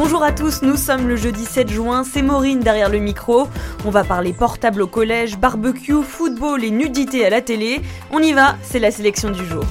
Bonjour à tous, nous sommes le jeudi 7 juin, c'est Maureen derrière le micro. On va parler portable au collège, barbecue, football et nudité à la télé. On y va, c'est la sélection du jour.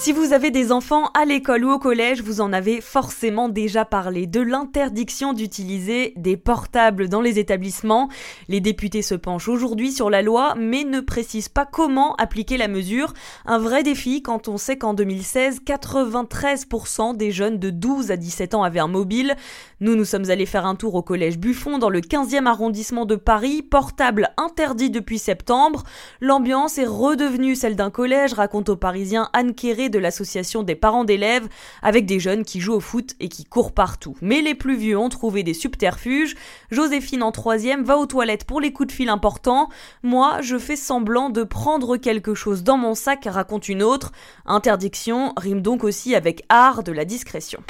Si vous avez des enfants à l'école ou au collège, vous en avez forcément déjà parlé de l'interdiction d'utiliser des portables dans les établissements. Les députés se penchent aujourd'hui sur la loi, mais ne précisent pas comment appliquer la mesure. Un vrai défi quand on sait qu'en 2016, 93% des jeunes de 12 à 17 ans avaient un mobile. Nous, nous sommes allés faire un tour au collège Buffon dans le 15e arrondissement de Paris, portable interdit depuis septembre. L'ambiance est redevenue celle d'un collège, raconte aux Parisiens Anne Kéré de l'association des parents d'élèves, avec des jeunes qui jouent au foot et qui courent partout. Mais les plus vieux ont trouvé des subterfuges. Joséphine en troisième va aux toilettes pour les coups de fil importants. Moi, je fais semblant de prendre quelque chose dans mon sac, raconte une autre. Interdiction rime donc aussi avec art de la discrétion.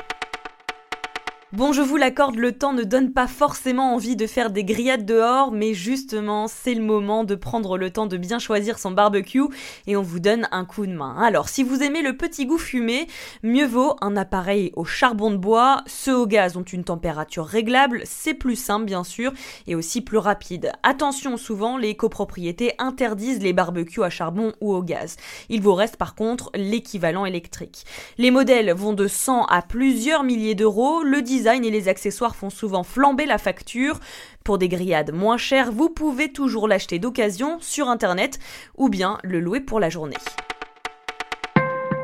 Bon, je vous l'accorde, le temps ne donne pas forcément envie de faire des grillades dehors, mais justement, c'est le moment de prendre le temps de bien choisir son barbecue et on vous donne un coup de main. Alors, si vous aimez le petit goût fumé, mieux vaut un appareil au charbon de bois. Ceux au gaz ont une température réglable, c'est plus simple bien sûr et aussi plus rapide. Attention, souvent, les copropriétés interdisent les barbecues à charbon ou au gaz. Il vous reste par contre l'équivalent électrique. Les modèles vont de 100 à plusieurs milliers d'euros. Et les accessoires font souvent flamber la facture. Pour des grillades moins chères, vous pouvez toujours l'acheter d'occasion sur internet ou bien le louer pour la journée.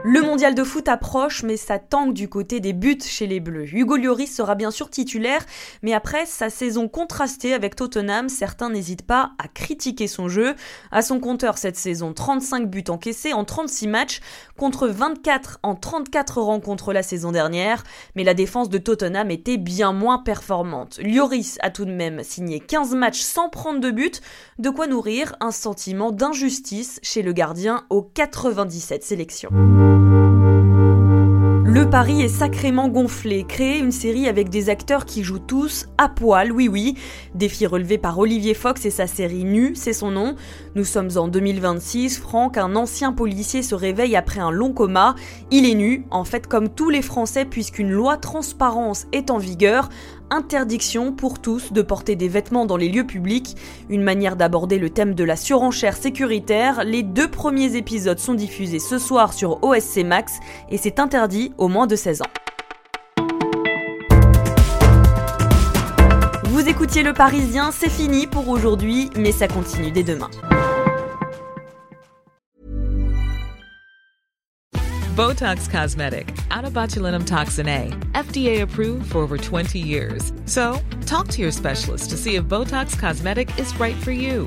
Le mondial de foot approche, mais ça tangue du côté des buts chez les Bleus. Hugo Lloris sera bien sûr titulaire, mais après sa saison contrastée avec Tottenham, certains n'hésitent pas à critiquer son jeu. À son compteur cette saison, 35 buts encaissés en 36 matchs, contre 24 en 34 rencontres la saison dernière, mais la défense de Tottenham était bien moins performante. Lloris a tout de même signé 15 matchs sans prendre de but, de quoi nourrir un sentiment d'injustice chez le gardien aux 97 sélections. Le pari est sacrément gonflé. Créer une série avec des acteurs qui jouent tous à poil, oui oui. Défi relevé par Olivier Fox et sa série Nu, c'est son nom. Nous sommes en 2026. Franck, un ancien policier, se réveille après un long coma. Il est nu, en fait comme tous les Français puisqu'une loi transparence est en vigueur. Interdiction pour tous de porter des vêtements dans les lieux publics, une manière d'aborder le thème de la surenchère sécuritaire. Les deux premiers épisodes sont diffusés ce soir sur OSC Max et c'est interdit au moins de 16 ans. Vous écoutiez Le Parisien, c'est fini pour aujourd'hui, mais ça continue dès demain. Botox Cosmetic, out of botulinum toxin A, FDA approved for over 20 years. So, talk to your specialist to see if Botox Cosmetic is right for you.